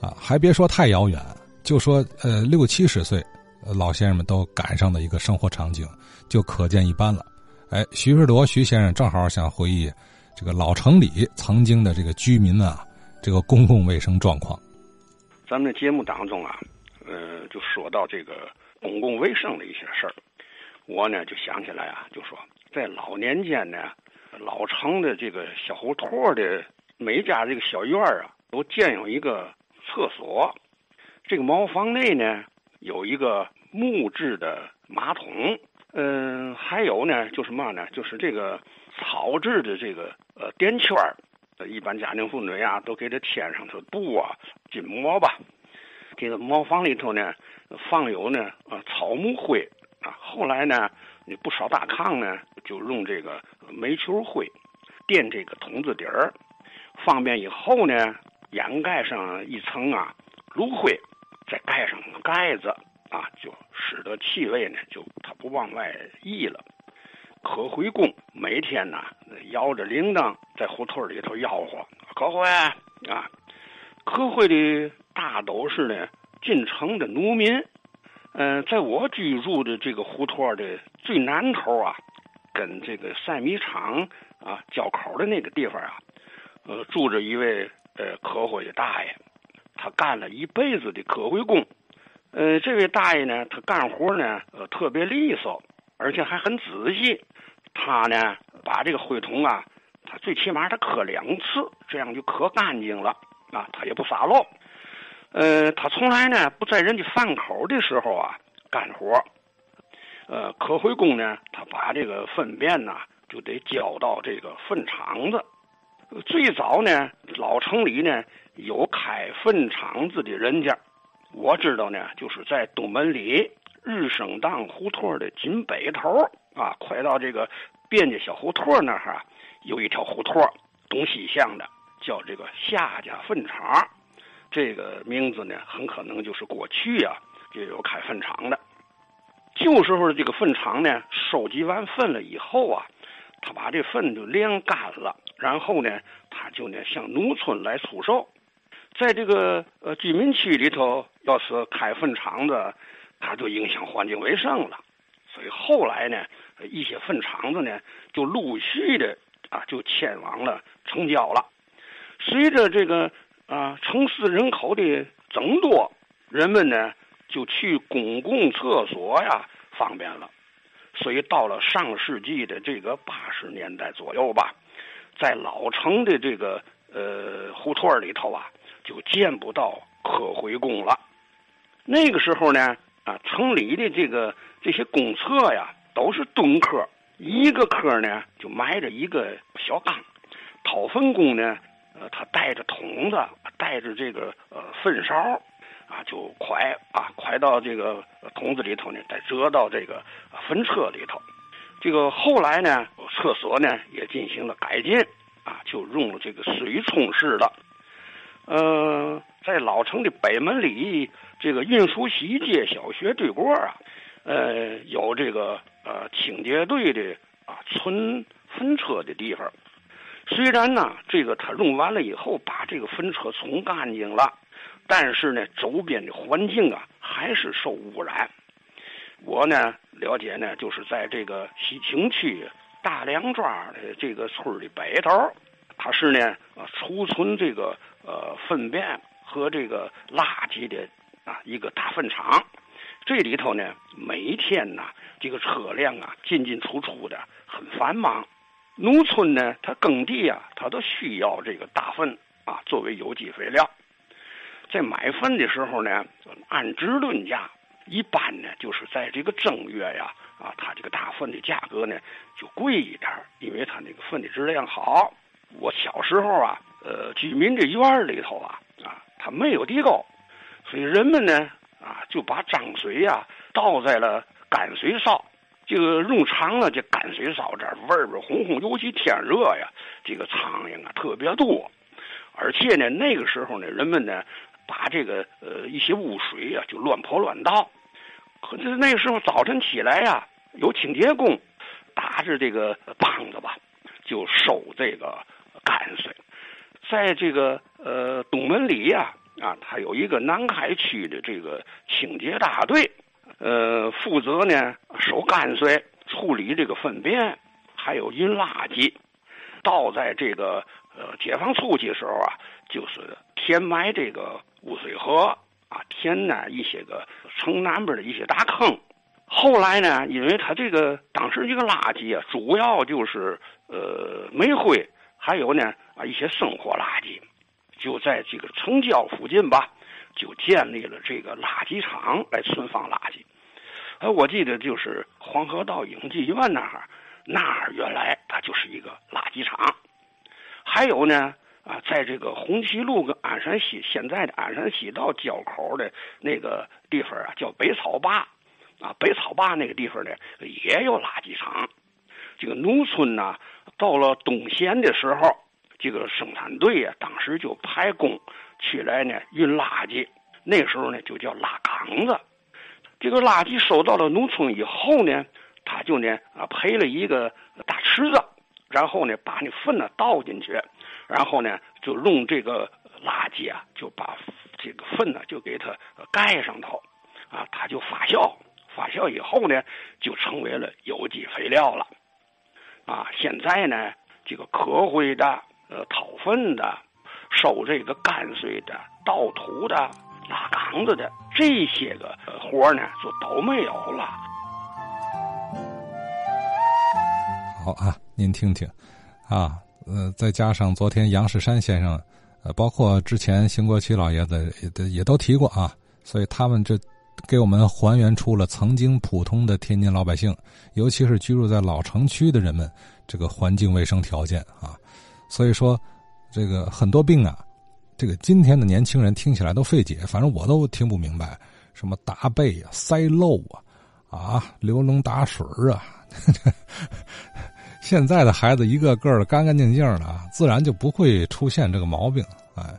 啊，还别说太遥远，就说呃六七十岁，老先生们都赶上的一个生活场景，就可见一斑了。哎，徐世铎徐先生正好想回忆这个老城里曾经的这个居民啊，这个公共卫生状况。咱们的节目当中啊，呃，就说到这个公共卫生的一些事儿，我呢就想起来啊，就说在老年间呢，老城的这个小胡同的每家这个小院儿啊，都建有一个。厕所，这个茅房内呢有一个木质的马桶，嗯，还有呢就是嘛呢，就是这个草制的这个呃垫圈儿，一般家庭妇女呀都给它添上头布啊、筋膜吧。这个茅房里头呢放有呢呃草木灰啊，后来呢不少大炕呢就用这个煤球灰垫这个桶子底儿，方便以后呢。掩盖上一层啊炉灰，再盖上盖子啊，就使得气味呢就它不往外溢了。可会公每天呢摇着铃铛在胡同里头吆喝：“可会啊，可会的大都是呢进城的农民。嗯，在我居住的这个胡同的最南头啊，跟这个赛米厂啊交口的那个地方啊，呃，住着一位。”呃，科会的大爷，他干了一辈子的科会工。呃，这位大爷呢，他干活呢，呃，特别利索，而且还很仔细。他呢，把这个灰桶啊，他最起码他磕两次，这样就磕干净了啊，他也不撒漏。呃，他从来呢不在人家饭口的时候啊干活。呃，科会工呢，他把这个粪便呐，就得交到这个粪场子。最早呢，老城里呢有开粪场子的人家，我知道呢，就是在东门里日升荡胡同的紧北头啊，快到这个卞家小胡同那儿啊，有一条胡同东西向的，叫这个夏家粪场。这个名字呢，很可能就是过去啊就有开粪场的。旧时候的这个粪场呢，收集完粪了以后啊。他把这粪就晾干了，然后呢，他就呢向农村来出售。在这个呃居民区里头，要是开粪场子，他就影响环境卫生了。所以后来呢，一些粪场子呢就陆续的啊就迁往了城郊了。随着这个啊城市人口的增多，人们呢就去公共厕所呀方便了。所以到了上世纪的这个八十年代左右吧，在老城的这个呃胡同里头啊，就见不到科会工了。那个时候呢，啊，城里的这个这些公厕呀，都是蹲坑，一个坑呢就埋着一个小缸。掏粪工呢，呃，他带着桶子，带着这个呃粪勺。啊，就快啊，快到这个桶子里头呢，再折到这个粪车里头。这个后来呢，厕所呢也进行了改进，啊，就用了这个水冲式的。呃，在老城的北门里，这个运输西街小学对过啊，呃，有这个呃清洁队的啊存粪车的地方。虽然呢，这个他用完了以后，把这个粪车冲干净了。但是呢，周边的环境啊还是受污染。我呢了解呢，就是在这个西青区大梁庄的这个村的北头，它是呢呃储存这个呃粪便和这个垃圾的啊一个大粪场。这里头呢每天呐这个车辆啊进进出出的很繁忙。农村呢它耕地啊它都需要这个大粪啊作为有机肥料。在买粪的时候呢，按值论价，一般呢就是在这个正月呀，啊，它这个大粪的价格呢就贵一点，因为它那个粪的质量好。我小时候啊，呃，居民这院里头啊，啊，它没有地沟，所以人们呢，啊，就把脏水呀倒在了泔水烧，这个用长了这泔水烧这味儿味烘烘，尤其天热呀，这个苍蝇啊特别多，而且呢，那个时候呢，人们呢。把这个呃一些污水呀就乱泼乱倒，可是那时候早晨起来呀，有清洁工打着这个棒子吧，就收这个泔水。在这个呃东门里呀啊，他有一个南海区的这个清洁大队，呃，负责呢收泔水、处理这个粪便，还有运垃圾。倒在这个呃解放初期时候啊，就是填埋这个污水河啊，填呢一些个城南边的一些大坑。后来呢，因为他这个当时这个垃圾啊，主要就是呃煤灰，还有呢啊一些生活垃圾，就在这个城郊附近吧，就建立了这个垃圾场来存放垃圾。呃，我记得就是黄河道影剧院那儿。那儿原来它就是一个垃圾场，还有呢啊，在这个红旗路跟鞍山西现在的鞍山西道交口的那个地方啊，叫北草坝啊，北草坝那个地方呢也有垃圾场。这个农村呢，到了冬闲的时候，这个生产队啊，当时就派工去来呢运垃圾，那时候呢就叫拉岗子。这个垃圾收到了农村以后呢。他就呢啊赔了一个大池子，然后呢把那粪呢倒进去，然后呢就用这个垃圾啊就把这个粪呢就给它盖上头，啊它就发酵，发酵以后呢就成为了有机肥料了，啊现在呢这个可回的、呃掏粪的、收这个泔水的、倒土的、拉缸子的这些个活呢就都没有了。好啊，您听听，啊，呃，再加上昨天杨世山先生，呃，包括之前邢国奇老爷子也也都提过啊，所以他们这给我们还原出了曾经普通的天津老百姓，尤其是居住在老城区的人们这个环境卫生条件啊，所以说这个很多病啊，这个今天的年轻人听起来都费解，反正我都听不明白，什么打背啊、塞漏啊、啊流脓打水啊。现在的孩子一个个的干干净净的，自然就不会出现这个毛病。哎，